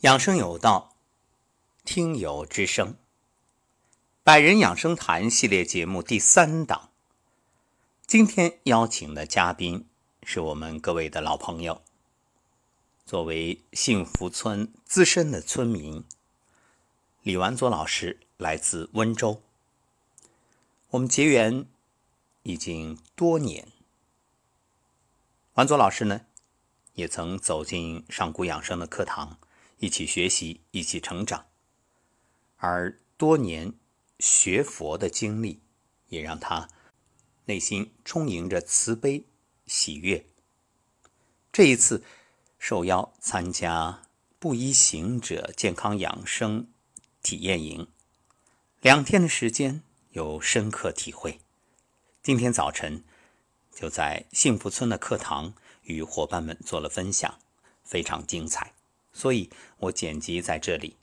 养生有道，听友之声，百人养生谈系列节目第三档。今天邀请的嘉宾是我们各位的老朋友，作为幸福村资深的村民，李完佐老师来自温州。我们结缘已经多年，完佐老师呢，也曾走进上古养生的课堂。一起学习，一起成长，而多年学佛的经历，也让他内心充盈着慈悲喜悦。这一次受邀参加布衣行者健康养生体验营，两天的时间有深刻体会。今天早晨就在幸福村的课堂与伙伴们做了分享，非常精彩。所以我剪辑在这里，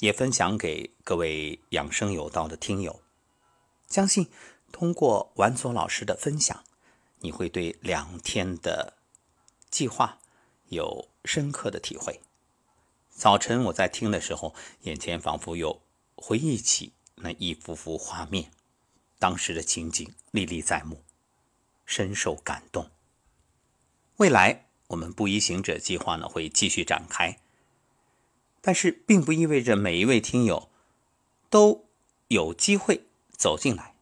也分享给各位养生有道的听友。相信通过完佐老师的分享，你会对两天的计划有深刻的体会。早晨我在听的时候，眼前仿佛又回忆起那一幅幅画面，当时的情景历历在目，深受感动。未来。我们布衣行者计划呢会继续展开，但是并不意味着每一位听友都有机会走进来。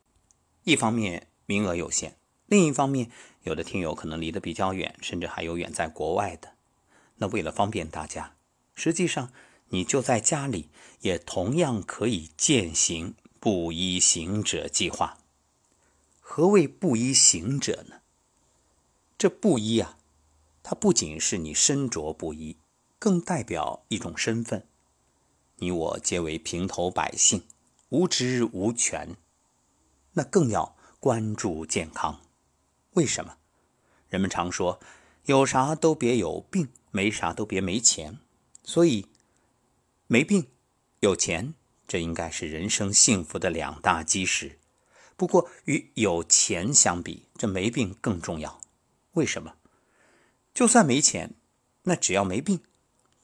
一方面名额有限，另一方面有的听友可能离得比较远，甚至还有远在国外的。那为了方便大家，实际上你就在家里也同样可以践行布衣行者计划。何谓布衣行者呢？这布衣啊。它不仅是你身着不衣，更代表一种身份。你我皆为平头百姓，无职无权，那更要关注健康。为什么？人们常说，有啥都别有病，没啥都别没钱。所以，没病、有钱，这应该是人生幸福的两大基石。不过，与有钱相比，这没病更重要。为什么？就算没钱，那只要没病，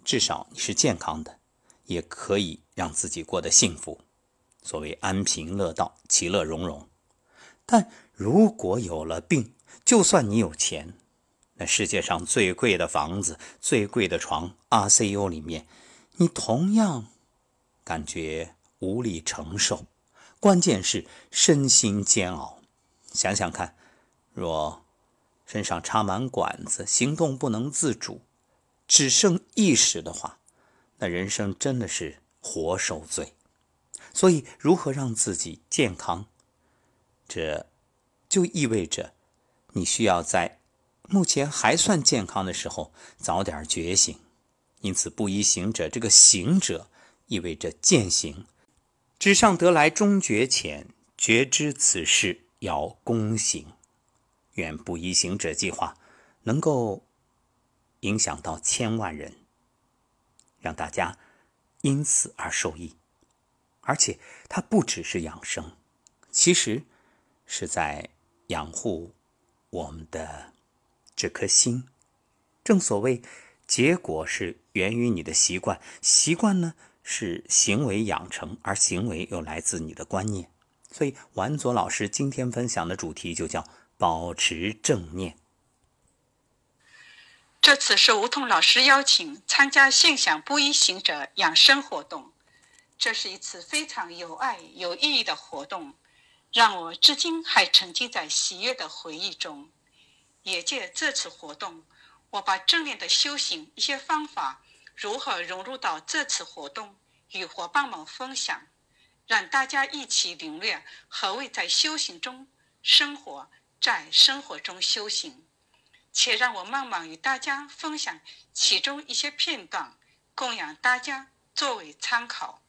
至少你是健康的，也可以让自己过得幸福。所谓安贫乐道，其乐融融。但如果有了病，就算你有钱，那世界上最贵的房子、最贵的床、，ICU 里面，你同样感觉无力承受。关键是身心煎熬。想想看，若……身上插满管子，行动不能自主，只剩意识的话，那人生真的是活受罪。所以，如何让自己健康，这就意味着你需要在目前还算健康的时候早点觉醒。因此，布衣行者这个行者意味着践行，纸上得来终觉浅，觉知此事要躬行。愿布衣行者计划能够影响到千万人，让大家因此而受益。而且，它不只是养生，其实是在养护我们的这颗心。正所谓，结果是源于你的习惯，习惯呢是行为养成，而行为又来自你的观念。所以，完佐老师今天分享的主题就叫。保持正念。这次是吴桐老师邀请参加“信享不一行者”养生活动，这是一次非常有爱、有意义的活动，让我至今还沉浸在喜悦的回忆中。也借这次活动，我把正念的修行一些方法如何融入到这次活动，与伙伴们分享，让大家一起领略何谓在修行中生活。在生活中修行，且让我慢慢与大家分享其中一些片段，供养大家作为参考。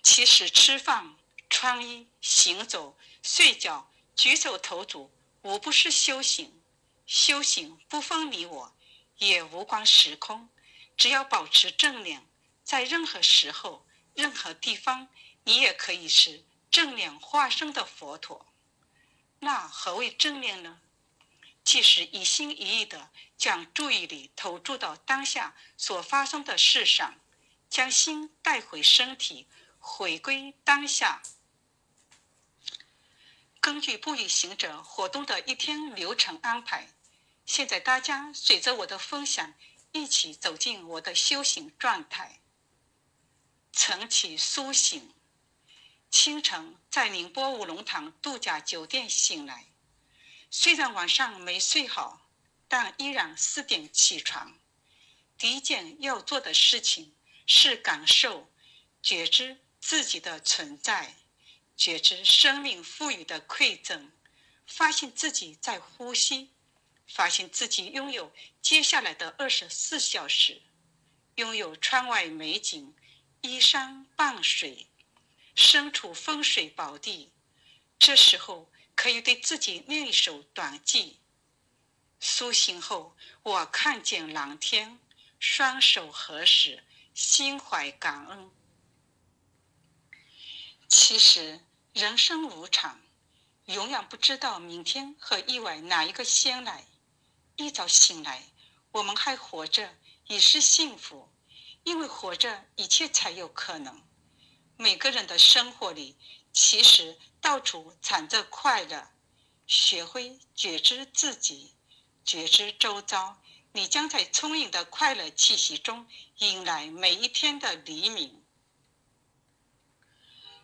其实，吃饭、穿衣、行走、睡觉、举手投足，无不是修行。修行不分你我，也无关时空。只要保持正念，在任何时候、任何地方，你也可以是正念化身的佛陀。那何谓正念呢？即是一心一意的将注意力投注到当下所发生的事上，将心带回身体，回归当下。根据不与行者活动的一天流程安排，现在大家随着我的分享，一起走进我的修行状态。晨起苏醒，清晨在宁波五龙塘度假酒店醒来。虽然晚上没睡好，但依然四点起床。第一件要做的事情是感受、觉知自己的存在，觉知生命赋予的馈赠，发现自己在呼吸，发现自己拥有接下来的二十四小时，拥有窗外美景、依山傍水、身处风水宝地。这时候。可以对自己念一首短偈。苏醒后，我看见蓝天，双手合十，心怀感恩。其实人生无常，永远不知道明天和意外哪一个先来。一早醒来，我们还活着，已是幸福，因为活着，一切才有可能。每个人的生活里。其实到处藏着快乐，学会觉知自己，觉知周遭，你将在充盈的快乐气息中迎来每一天的黎明。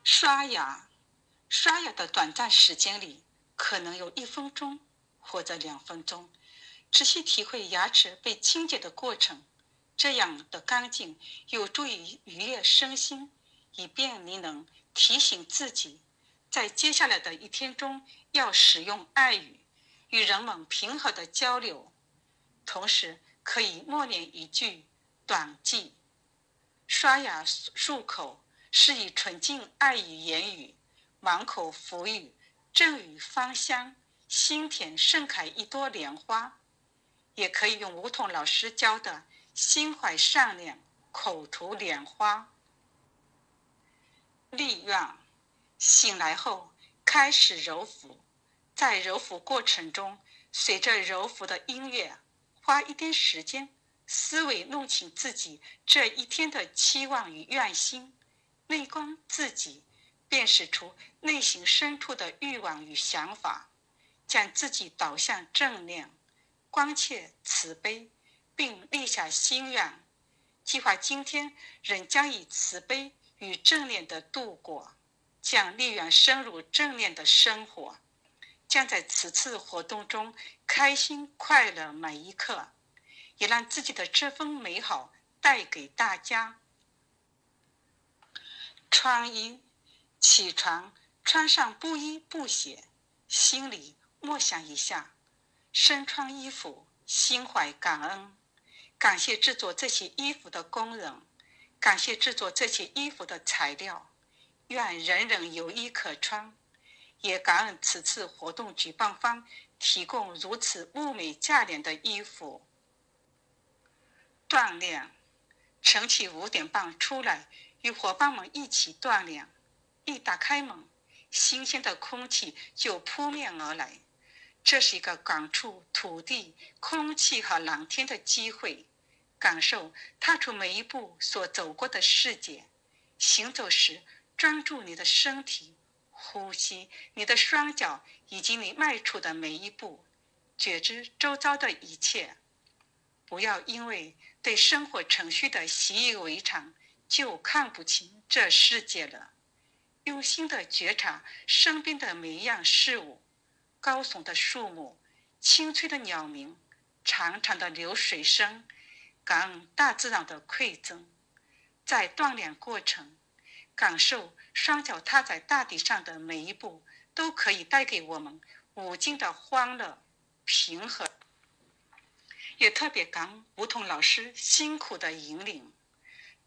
刷牙，刷牙的短暂时间里，可能有一分钟或者两分钟，仔细体会牙齿被清洁的过程，这样的干净有助于愉悦身心，以便你能。提醒自己，在接下来的一天中要使用爱语，与人们平和的交流，同时可以默念一句短记。刷牙漱口是以纯净爱语言语，满口福语，正语芳香，心田盛开一朵莲花。也可以用梧桐老师教的心怀善良，口吐莲花。立愿，醒来后开始揉腹，在揉腹过程中，随着揉腹的音乐，花一点时间，思维弄清自己这一天的期望与愿心，内观自己，辨识出内心深处的欲望与想法，将自己导向正念，关切慈悲，并立下心愿，计划今天仍将以慈悲。与正念的度过，将力愿深入正念的生活，将在此次活动中开心快乐每一刻，也让自己的这份美好带给大家。穿衣，起床，穿上布衣布鞋，心里默想一下，身穿衣服，心怀感恩，感谢制作这些衣服的工人。感谢制作这些衣服的材料，愿人人有衣可穿。也感恩此次活动举办方提供如此物美价廉的衣服。锻炼，晨起五点半出来与伙伴们一起锻炼。一打开门，新鲜的空气就扑面而来。这是一个感触土地、空气和蓝天的机会。感受踏出每一步所走过的世界，行走时专注你的身体，呼吸你的双脚以及你迈出的每一步，觉知周遭的一切。不要因为对生活程序的习以为常，就看不清这世界了。用心的觉察身边的每一样事物：高耸的树木，清脆的鸟鸣，长长的流水声。感恩大自然的馈赠，在锻炼过程，感受双脚踏在大地上的每一步，都可以带给我们无尽的欢乐、平和。也特别感恩梧桐老师辛苦的引领，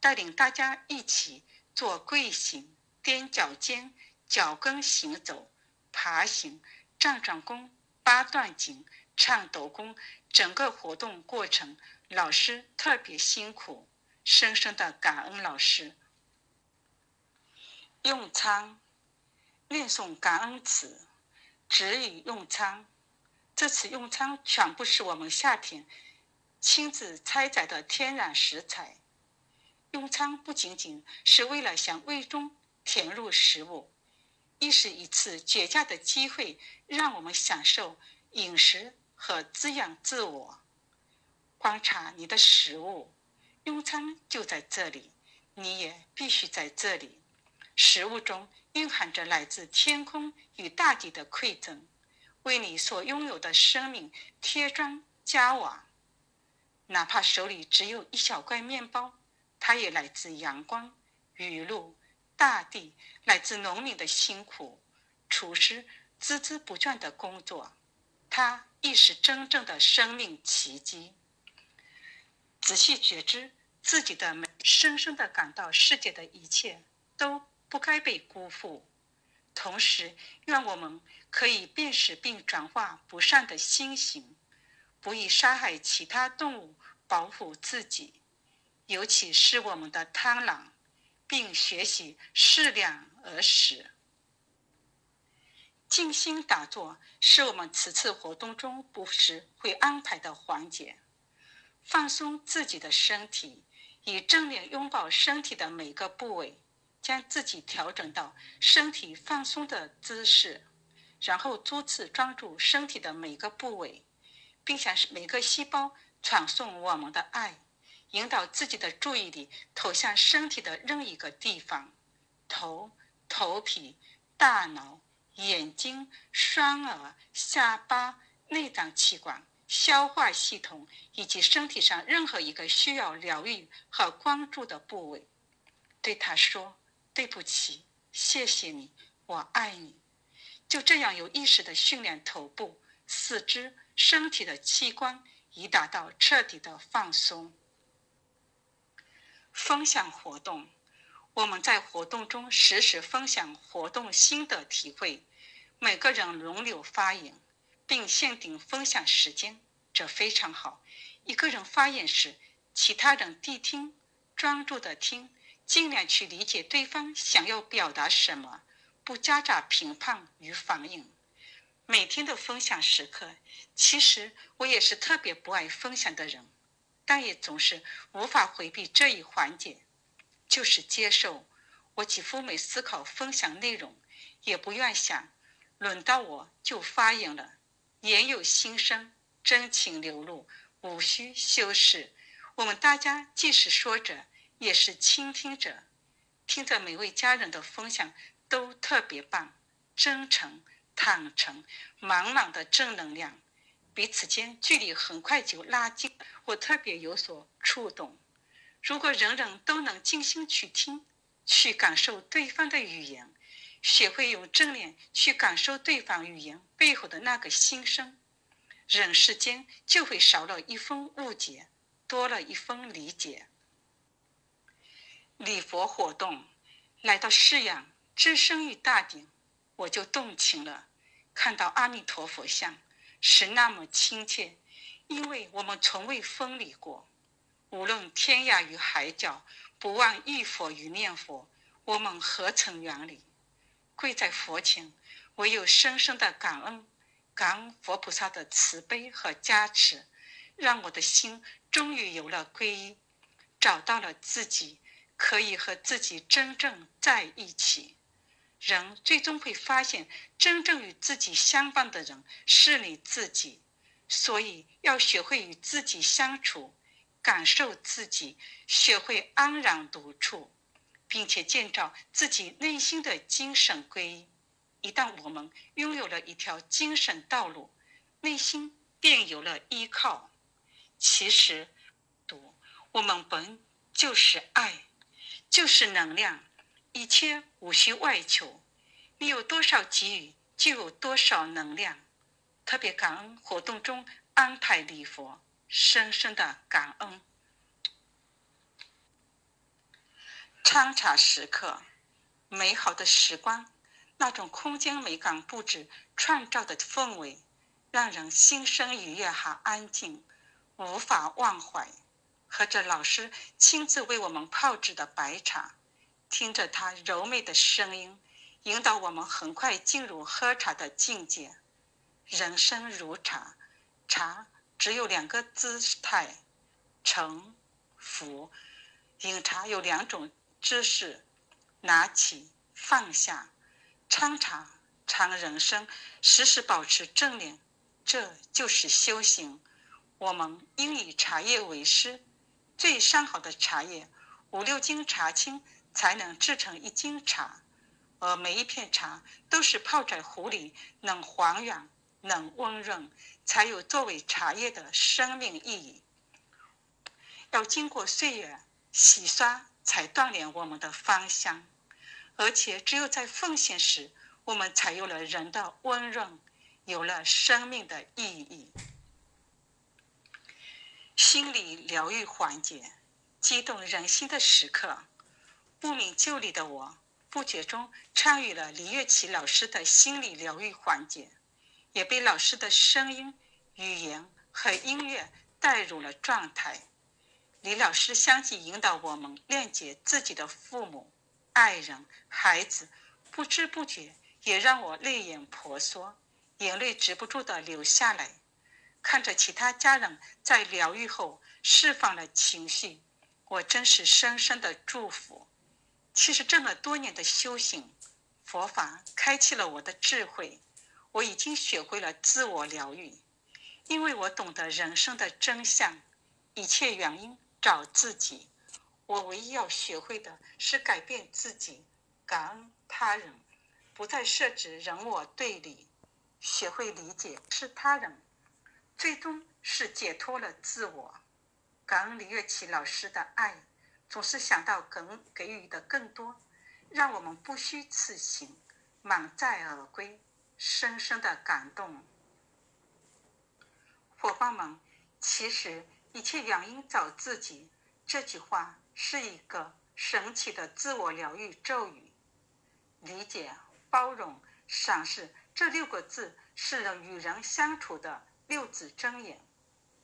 带领大家一起做跪行、踮脚尖、脚跟行走、爬行、站桩功、八段锦、颤抖功，整个活动过程。老师特别辛苦，深深的感恩老师。用餐，念诵感恩词，指引用餐。这次用餐全部是我们夏天亲自采摘的天然食材。用餐不仅仅是为了向胃中填入食物，亦是一次绝佳的机会，让我们享受饮食和滋养自我。观察你的食物，用餐就在这里，你也必须在这里。食物中蕴含着来自天空与大地的馈赠，为你所拥有的生命贴砖加瓦。哪怕手里只有一小块面包。它也来自阳光、雨露、大地，来自农民的辛苦，厨师孜孜不倦的工作。它亦是真正的生命奇迹。仔细觉知自己的美，深深的感到世界的一切都不该被辜负。同时，愿我们可以辨识并转化不善的心行，不以杀害其他动物保护自己。尤其是我们的贪婪，并学习适量而食。静心打坐是我们此次活动中不时会安排的环节。放松自己的身体，以正面拥抱身体的每个部位，将自己调整到身体放松的姿势，然后多次专注身体的每个部位，并向每个细胞传送我们的爱。引导自己的注意力投向身体的任一个地方，头、头皮、大脑、眼睛、双耳、下巴、内脏器官、消化系统以及身体上任何一个需要疗愈和关注的部位，对他说：“对不起，谢谢你，我爱你。”就这样有意识的训练头部、四肢、身体的器官，以达到彻底的放松。分享活动，我们在活动中实时分享活动心得体会，每个人轮流发言，并限定分享时间，这非常好。一个人发言时，其他人谛听，专注的听，尽量去理解对方想要表达什么，不夹杂评判与反应。每天的分享时刻，其实我也是特别不爱分享的人。但也总是无法回避这一环节，就是接受。我几乎没思考分享内容，也不愿想，轮到我就发言了。言有心声，真情流露，无需修饰。我们大家既是说者，也是倾听者。听着每位家人的分享，都特别棒，真诚、坦诚，满满的正能量。彼此间距离很快就拉近，我特别有所触动。如果人人都能静心去听，去感受对方的语言，学会用正念去感受对方语言背后的那个心声，人世间就会少了一分误解，多了一分理解。礼佛活动来到释阳，置身于大地，我就动情了，看到阿弥陀佛像。是那么亲切，因为我们从未分离过。无论天涯与海角，不忘忆佛与念佛，我们何曾远离？跪在佛前，唯有深深的感恩，感恩佛菩萨的慈悲和加持，让我的心终于有了皈依，找到了自己，可以和自己真正在一起。人最终会发现，真正与自己相伴的人是你自己，所以要学会与自己相处，感受自己，学会安然独处，并且建造自己内心的精神皈依。一旦我们拥有了一条精神道路，内心便有了依靠。其实，我们本就是爱，就是能量。一切无需外求，你有多少给予，就有多少能量。特别感恩活动中安排礼佛，深深的感恩。参茶时刻，美好的时光，那种空间美感布置创造的氛围，让人心生愉悦和安静，无法忘怀。喝着老师亲自为我们泡制的白茶。听着他柔美的声音，引导我们很快进入喝茶的境界。人生如茶，茶只有两个姿态，沉、浮。饮茶有两种姿势：拿起、放下。参茶尝人生，时时保持正念，这就是修行。我们应以茶叶为师，最上好的茶叶，五六斤茶青才能制成一斤茶。而每一片茶都是泡在壶里，能还原，能温润，才有作为茶叶的生命意义。要经过岁月洗刷，才锻炼我们的芳香。而且，只有在奉献时，我们才有了人的温润，有了生命的意义。心理疗愈环节，激动人心的时刻。不明就里的我。不觉中参与了李月琪老师的心理疗愈环节，也被老师的声音、语言和音乐带入了状态。李老师相继引导我们链接自己的父母、爱人、孩子，不知不觉也让我泪眼婆娑，眼泪止不住的流下来。看着其他家人在疗愈后释放了情绪，我真是深深的祝福。其实这么多年的修行，佛法开启了我的智慧，我已经学会了自我疗愈，因为我懂得人生的真相，一切原因找自己。我唯一要学会的是改变自己，感恩他人，不再设置人我对立，学会理解是他人，最终是解脱了自我。感恩李月琪老师的爱。总是想到更给予的更多，让我们不虚此行，满载而归，深深的感动。伙伴们，其实一切原因找自己，这句话是一个神奇的自我疗愈咒语。理解、包容、赏识这六个字是人与人相处的六字真言。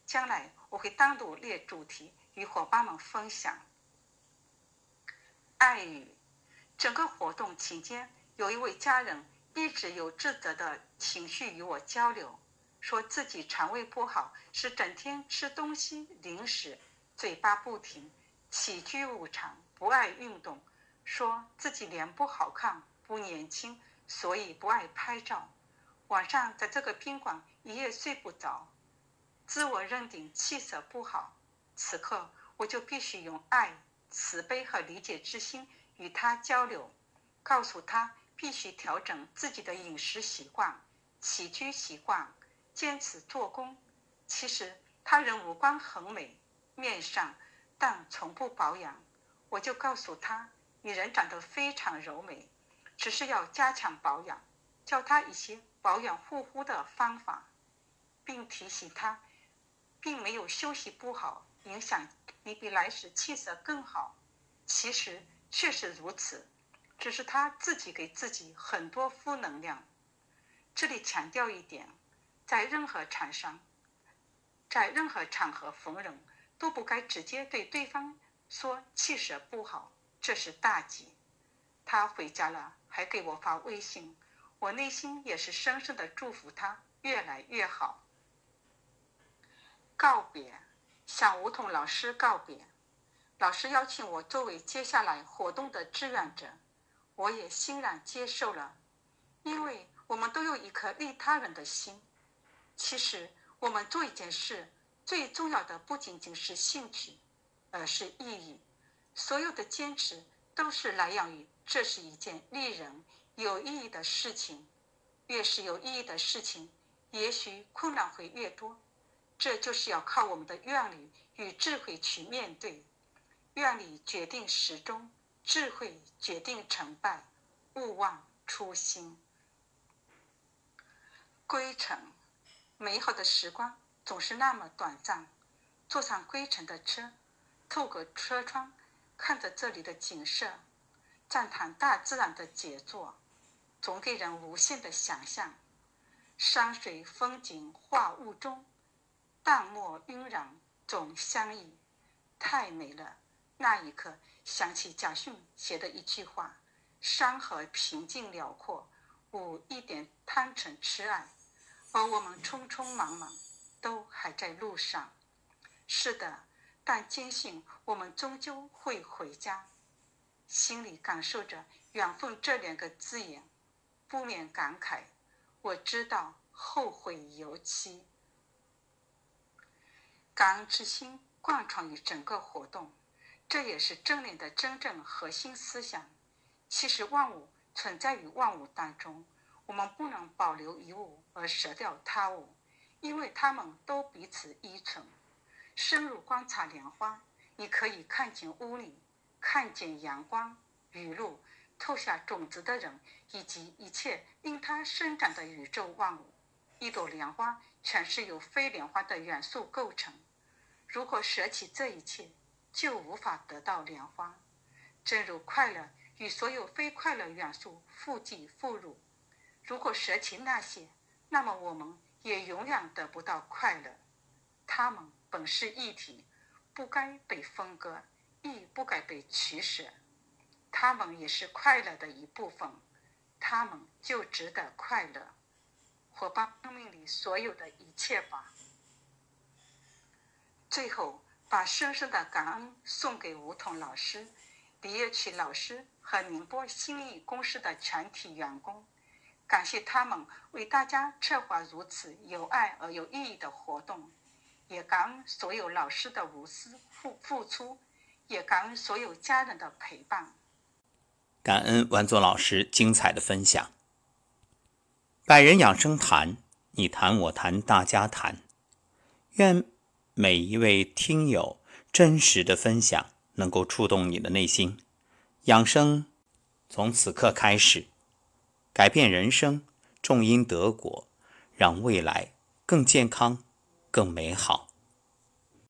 将来我会单独列主题与伙伴们分享。爱语，整个活动期间，有一位家人一直有自责的情绪与我交流，说自己肠胃不好，是整天吃东西零食，嘴巴不停，起居无常，不爱运动，说自己脸不好看，不年轻，所以不爱拍照，晚上在这个宾馆一夜睡不着，自我认定气色不好，此刻我就必须用爱。慈悲和理解之心与他交流，告诉他必须调整自己的饮食习惯、起居习惯，坚持做工。其实他人五官很美，面上，但从不保养。我就告诉他，你人长得非常柔美，只是要加强保养，教他一些保养护肤的方法，并提醒他，并没有休息不好。影响你比来时气色更好，其实确实如此，只是他自己给自己很多负能量。这里强调一点，在任何场上，在任何场合逢人，都不该直接对对方说气色不好，这是大忌。他回家了，还给我发微信，我内心也是深深的祝福他越来越好。告别。向吴桐老师告别，老师邀请我作为接下来活动的志愿者，我也欣然接受了。因为我们都有一颗利他人的心。其实我们做一件事，最重要的不仅仅是兴趣，而是意义。所有的坚持都是来源于这是一件利人、有意义的事情。越是有意义的事情，也许困难会越多。这就是要靠我们的愿力与智慧去面对，愿力决定始终，智慧决定成败，勿忘初心。归程，美好的时光总是那么短暂。坐上归程的车，透过车窗看着这里的景色，赞叹大自然的杰作，总给人无限的想象。山水风景画物中。淡墨晕染总相宜，太美了。那一刻想起贾训写的一句话：“山河平静辽阔，无一点贪嗔痴爱。”而我们匆匆忙忙，都还在路上。是的，但坚信我们终究会回家。心里感受着“缘分”这两个字眼，不免感慨：我知道后会有期。感恩之心贯穿于整个活动，这也是真理的真正核心思想。其实万物存在于万物当中，我们不能保留一物而舍掉他物，因为它们都彼此依存。深入观察莲花，你可以看见屋里，看见阳光、雨露、投下种子的人，以及一切因它生长的宇宙万物。一朵莲花全是由非莲花的元素构成。如果舍弃这一切，就无法得到莲花。正如快乐与所有非快乐元素互济互入。如果舍弃那些，那么我们也永远得不到快乐。它们。本是一体，不该被分割，亦不该被取舍。他们也是快乐的一部分，他们就值得快乐。活把生命里所有的一切吧。最后，把深深的感恩送给梧桐老师、李业曲老师和宁波新艺公司的全体员工，感谢他们为大家策划如此有爱而有意义的活动。也感恩所有老师的无私付付出，也感恩所有家人的陪伴。感恩王佐老师精彩的分享。百人养生谈，你谈我谈，大家谈。愿每一位听友真实的分享能够触动你的内心。养生从此刻开始，改变人生，种因德果，让未来更健康。更美好。